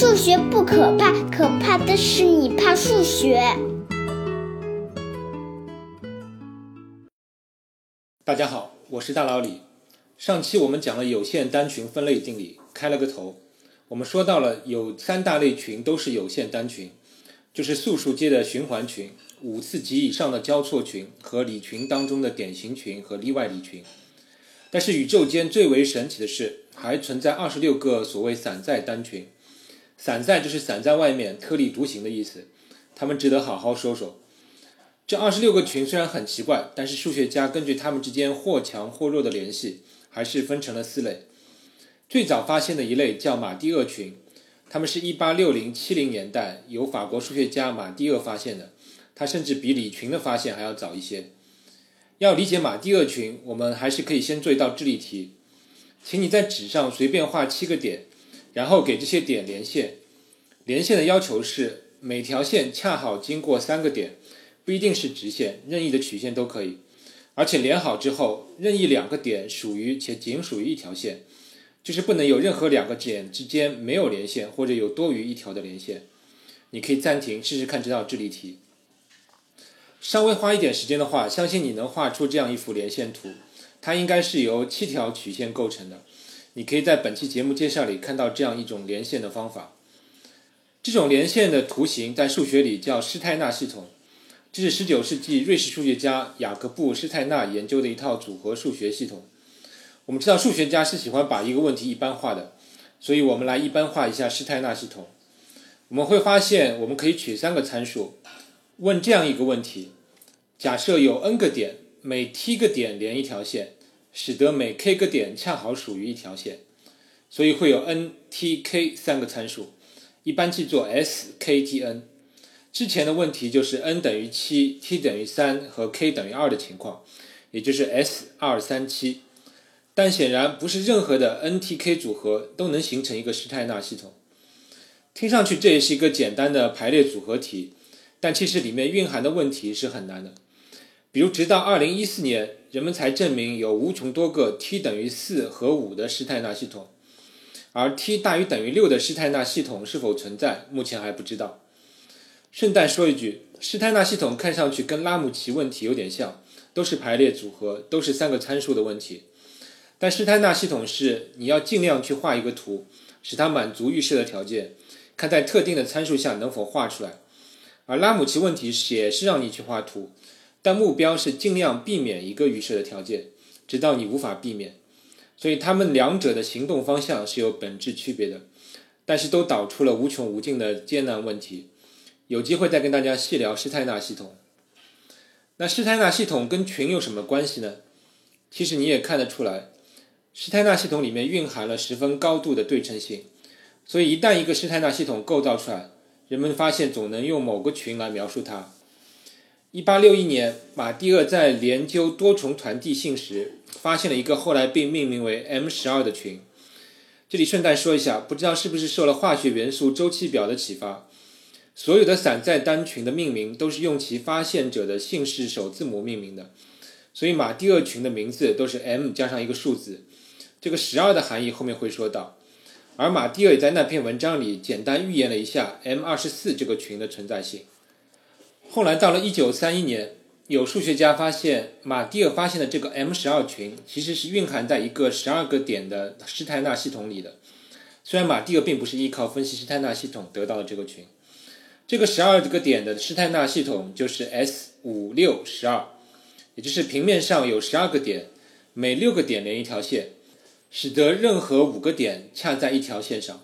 数学不可怕，可怕的是你怕数学。大家好，我是大老李。上期我们讲了有限单群分类定理，开了个头。我们说到了有三大类群都是有限单群，就是素数阶的循环群、五次及以上的交错群和理群当中的典型群和例外理群。但是宇宙间最为神奇的是，还存在二十六个所谓散在单群。散在就是散在外面、特立独行的意思，他们值得好好说说。这二十六个群虽然很奇怪，但是数学家根据它们之间或强或弱的联系，还是分成了四类。最早发现的一类叫马蒂厄群，他们是一八六零七零年代由法国数学家马蒂厄发现的，他甚至比李群的发现还要早一些。要理解马蒂厄群，我们还是可以先做一道智力题，请你在纸上随便画七个点。然后给这些点连线，连线的要求是每条线恰好经过三个点，不一定是直线，任意的曲线都可以。而且连好之后，任意两个点属于且仅属于一条线，就是不能有任何两个点之间没有连线或者有多余一条的连线。你可以暂停试试看这道智力题。稍微花一点时间的话，相信你能画出这样一幅连线图，它应该是由七条曲线构成的。你可以在本期节目介绍里看到这样一种连线的方法。这种连线的图形在数学里叫施泰纳系统，这是19世纪瑞士数学家雅各布·施泰纳研究的一套组合数学系统。我们知道数学家是喜欢把一个问题一般化的，所以我们来一般化一下施泰纳系统。我们会发现，我们可以取三个参数，问这样一个问题：假设有 n 个点，每 t 个点连一条线。使得每 k 个点恰好属于一条线，所以会有 n、t、k 三个参数，一般记作 s、k、t、n。之前的问题就是 n 等于七，t 等于三和 k 等于二的情况，也就是 s 二三七。但显然不是任何的 n、t、k 组合都能形成一个施泰纳系统。听上去这也是一个简单的排列组合题，但其实里面蕴含的问题是很难的。比如，直到二零一四年。人们才证明有无穷多个 t 等于四和五的施泰纳系统，而 t 大于等于六的施泰纳系统是否存在，目前还不知道。顺带说一句，施泰纳系统看上去跟拉姆齐问题有点像，都是排列组合，都是三个参数的问题。但施泰纳系统是你要尽量去画一个图，使它满足预设的条件，看在特定的参数下能否画出来。而拉姆齐问题也是让你去画图。但目标是尽量避免一个预设的条件，直到你无法避免。所以他们两者的行动方向是有本质区别的，但是都导出了无穷无尽的艰难问题。有机会再跟大家细聊施泰纳系统。那施泰纳系统跟群有什么关系呢？其实你也看得出来，施泰纳系统里面蕴含了十分高度的对称性。所以一旦一个施泰纳系统构造出来，人们发现总能用某个群来描述它。一八六一年，马蒂厄在研究多重团地性时，发现了一个后来被命名为 M 十二的群。这里顺带说一下，不知道是不是受了化学元素周期表的启发，所有的散在单群的命名都是用其发现者的姓氏首字母命名的，所以马蒂厄群的名字都是 M 加上一个数字。这个十二的含义后面会说到。而马蒂厄也在那篇文章里简单预言了一下 M 二十四这个群的存在性。后来到了一九三一年，有数学家发现，马蒂尔发现的这个 M 十二群其实是蕴含在一个十二个点的施泰纳系统里的。虽然马蒂尔并不是依靠分析施泰纳系统得到的这个群，这个十二个点的施泰纳系统就是 S 五六十二，也就是平面上有十二个点，每六个点连一条线，使得任何五个点恰在一条线上。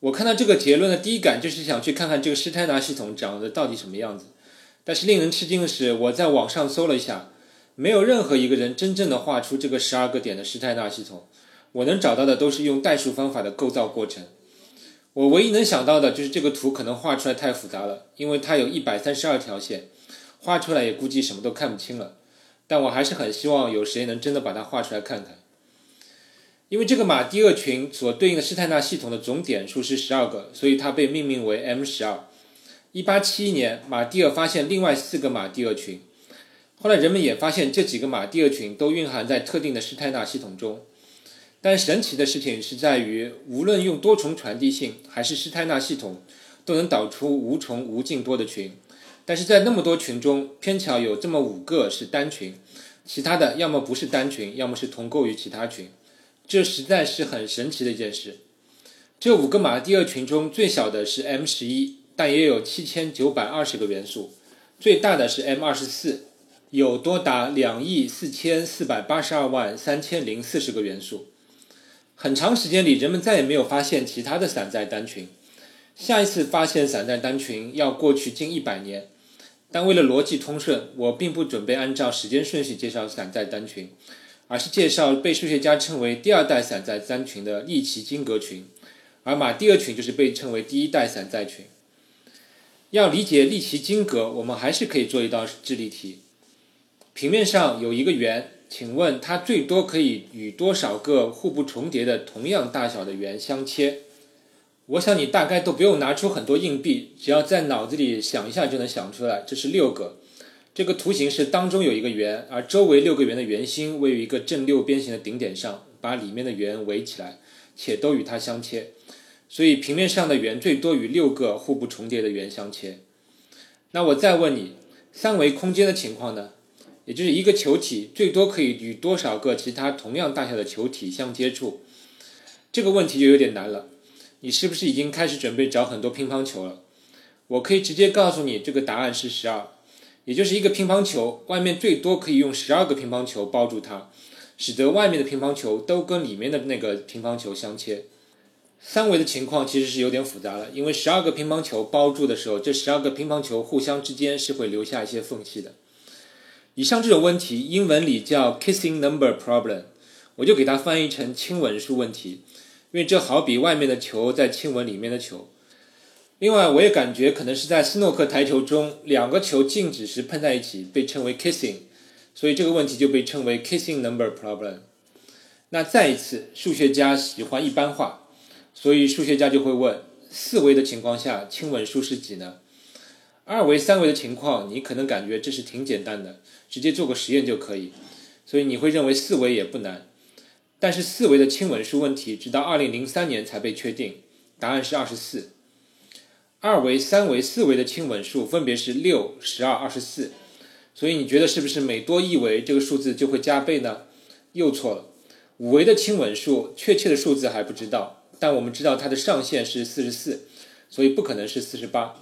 我看到这个结论的第一感就是想去看看这个施泰纳系统长得到底什么样子，但是令人吃惊的是，我在网上搜了一下，没有任何一个人真正的画出这个十二个点的施泰纳系统。我能找到的都是用代数方法的构造过程。我唯一能想到的就是这个图可能画出来太复杂了，因为它有一百三十二条线，画出来也估计什么都看不清了。但我还是很希望有谁能真的把它画出来看看。因为这个马蒂厄群所对应的施泰纳系统的总点数是十二个，所以它被命名为 M 十二。一八七一年，马蒂厄发现另外四个马蒂厄群，后来人们也发现这几个马蒂厄群都蕴含在特定的施泰纳系统中。但神奇的事情是在于，无论用多重传递性还是施泰纳系统，都能导出无穷无尽多的群。但是在那么多群中，偏巧有这么五个是单群，其他的要么不是单群，要么是同构于其他群。这实在是很神奇的一件事。这五个马蒂厄群中最小的是 M 十一，但也有七千九百二十个元素；最大的是 M 二十四，有多达两亿四千四百八十二万三千零四十个元素。很长时间里，人们再也没有发现其他的散在单群。下一次发现散在单群要过去近一百年。但为了逻辑通顺，我并不准备按照时间顺序介绍散在单群，而是介绍被数学家称为第二代散在三群的利奇金格群，而马蒂尔群就是被称为第一代散在群。要理解利奇金格，我们还是可以做一道智力题：平面上有一个圆，请问它最多可以与多少个互不重叠的同样大小的圆相切？我想你大概都不用拿出很多硬币，只要在脑子里想一下就能想出来。这是六个。这个图形是当中有一个圆，而周围六个圆的圆心位于一个正六边形的顶点上，把里面的圆围起来，且都与它相切。所以平面上的圆最多与六个互不重叠的圆相切。那我再问你，三维空间的情况呢？也就是一个球体最多可以与多少个其他同样大小的球体相接触？这个问题就有点难了。你是不是已经开始准备找很多乒乓球了？我可以直接告诉你，这个答案是十二，也就是一个乒乓球外面最多可以用十二个乒乓球包住它，使得外面的乒乓球都跟里面的那个乒乓球相切。三维的情况其实是有点复杂了，因为十二个乒乓球包住的时候，这十二个乒乓球互相之间是会留下一些缝隙的。以上这种问题，英文里叫 kissing number problem，我就给它翻译成亲吻数问题。因为这好比外面的球在亲吻里面的球。另外，我也感觉可能是在斯诺克台球中，两个球静止时碰在一起，被称为 kissing，所以这个问题就被称为 kissing number problem。那再一次，数学家喜欢一般化，所以数学家就会问：四维的情况下，亲吻数是几呢？二维、三维的情况，你可能感觉这是挺简单的，直接做个实验就可以，所以你会认为四维也不难。但是四维的亲吻数问题直到二零零三年才被确定，答案是二十四。二维、三维、四维的亲吻数分别是六、十二、二十四，所以你觉得是不是每多一维这个数字就会加倍呢？又错了。五维的亲吻数确切的数字还不知道，但我们知道它的上限是四十四，所以不可能是四十八。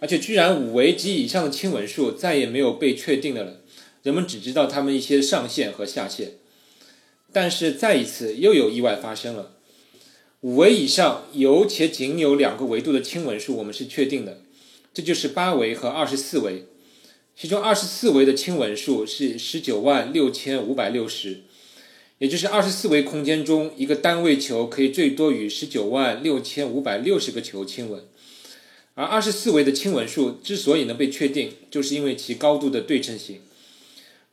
而且居然五维及以上的亲吻数再也没有被确定的了，人们只知道它们一些上限和下限。但是再一次又有意外发生了，五维以上有且仅有两个维度的亲吻数，我们是确定的，这就是八维和二十四维。其中二十四维的亲吻数是十九万六千五百六十，也就是二十四维空间中一个单位球可以最多与十九万六千五百六十个球亲吻。而二十四维的亲吻数之所以能被确定，就是因为其高度的对称性。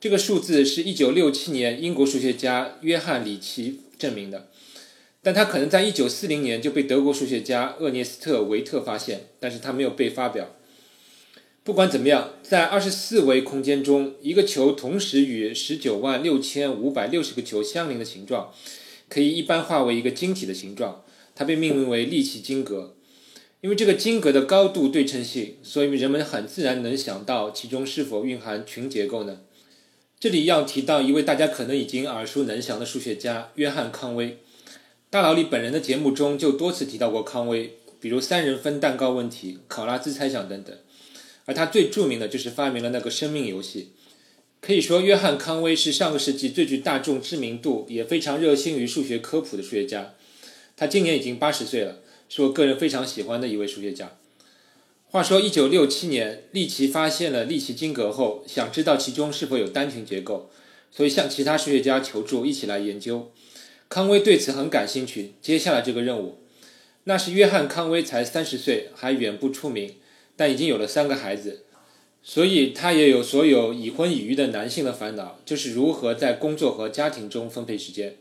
这个数字是一九六七年英国数学家约翰里奇证明的，但他可能在一九四零年就被德国数学家厄涅斯特维特发现，但是他没有被发表。不管怎么样，在二十四维空间中，一个球同时与十九万六千五百六十个球相邻的形状，可以一般化为一个晶体的形状，它被命名为利奇晶格。因为这个晶格的高度对称性，所以人们很自然能想到其中是否蕴含群结构呢？这里要提到一位大家可能已经耳熟能详的数学家约翰康威。大佬里本人的节目中就多次提到过康威，比如三人分蛋糕问题、考拉兹猜想等等。而他最著名的就是发明了那个生命游戏。可以说，约翰康威是上个世纪最具大众知名度也非常热心于数学科普的数学家。他今年已经八十岁了，是我个人非常喜欢的一位数学家。话说，一九六七年，利奇发现了利奇晶格后，想知道其中是否有单群结构，所以向其他数学家求助，一起来研究。康威对此很感兴趣，接下了这个任务。那时约翰康威才三十岁，还远不出名，但已经有了三个孩子，所以他也有所有已婚已育的男性的烦恼，就是如何在工作和家庭中分配时间。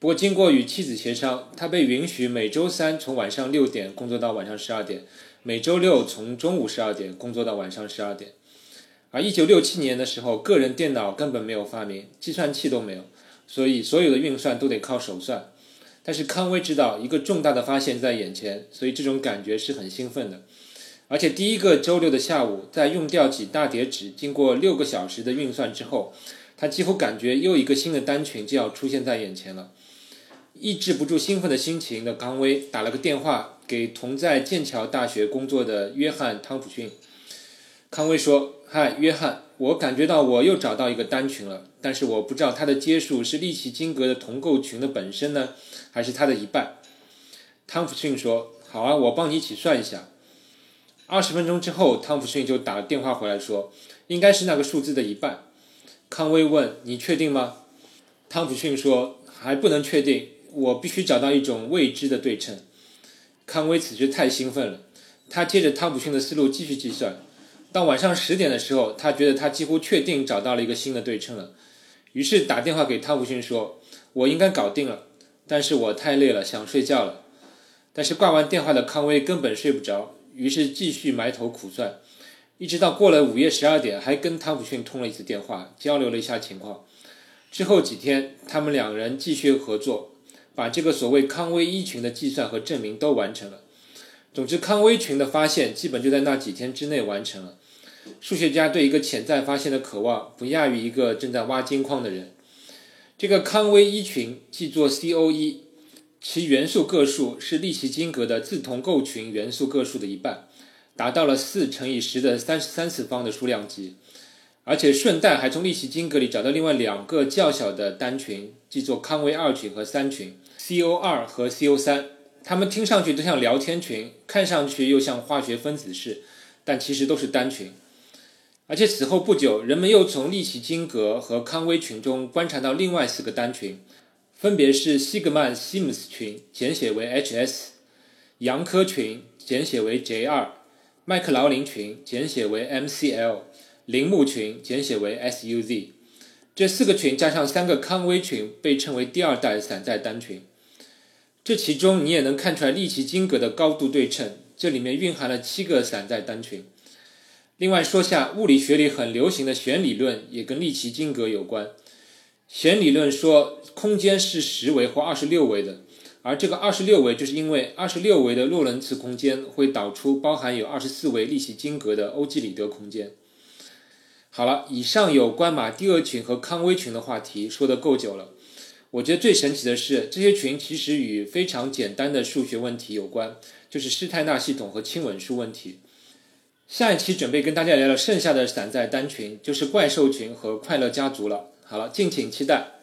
不过，经过与妻子协商，他被允许每周三从晚上六点工作到晚上十二点。每周六从中午十二点工作到晚上十二点，而一九六七年的时候，个人电脑根本没有发明，计算器都没有，所以所有的运算都得靠手算。但是康威知道一个重大的发现在眼前，所以这种感觉是很兴奋的。而且第一个周六的下午，在用掉几大叠纸，经过六个小时的运算之后，他几乎感觉又一个新的单群就要出现在眼前了。抑制不住兴奋的心情的康威打了个电话给同在剑桥大学工作的约翰·汤普逊。康威说：“嗨，约翰，我感觉到我又找到一个单群了，但是我不知道它的阶数是利奇金格的同构群的本身呢，还是它的一半。”汤普逊说：“好啊，我帮你一起算一下。”二十分钟之后，汤普逊就打了电话回来，说：“应该是那个数字的一半。”康威问：“你确定吗？”汤普逊说：“还不能确定，我必须找到一种未知的对称。”康威此时太兴奋了，他接着汤普逊的思路继续计算。到晚上十点的时候，他觉得他几乎确定找到了一个新的对称了，于是打电话给汤普逊说：“我应该搞定了，但是我太累了，想睡觉了。”但是挂完电话的康威根本睡不着。于是继续埋头苦算，一直到过了午夜十二点，还跟汤普逊通了一次电话，交流了一下情况。之后几天，他们两人继续合作，把这个所谓康威一群的计算和证明都完成了。总之，康威群的发现基本就在那几天之内完成了。数学家对一个潜在发现的渴望，不亚于一个正在挖金矿的人。这个康威一群记作 CO 一。其元素个数是利奇金格的自同构群元素个数的一半，达到了四乘以十的三十三次方的数量级，而且顺带还从利奇金格里找到另外两个较小的单群，记作康威二群和三群 （CO 二和 CO 三）。它们听上去都像聊天群，看上去又像化学分子式，但其实都是单群。而且此后不久，人们又从利奇金格和康威群中观察到另外四个单群。分别是西格曼西姆斯群，简写为 HS；杨科群，简写为 J2；麦克劳林群，简写为 MCL；铃木群，简写为 SUZ。这四个群加上三个康威群，被称为第二代散在单群。这其中你也能看出来利奇金格的高度对称，这里面蕴含了七个散在单群。另外说下物理学里很流行的弦理论，也跟利奇金格有关。弦理论说，空间是十维或二十六维的，而这个二十六维就是因为二十六维的洛伦茨空间会导出包含有二十四维利奇金格的欧几里得空间。好了，以上有关马蒂厄群和康威群的话题说的够久了。我觉得最神奇的是，这些群其实与非常简单的数学问题有关，就是施泰纳系统和亲吻数问题。下一期准备跟大家聊聊剩下的散在单群，就是怪兽群和快乐家族了。好了，敬请期待。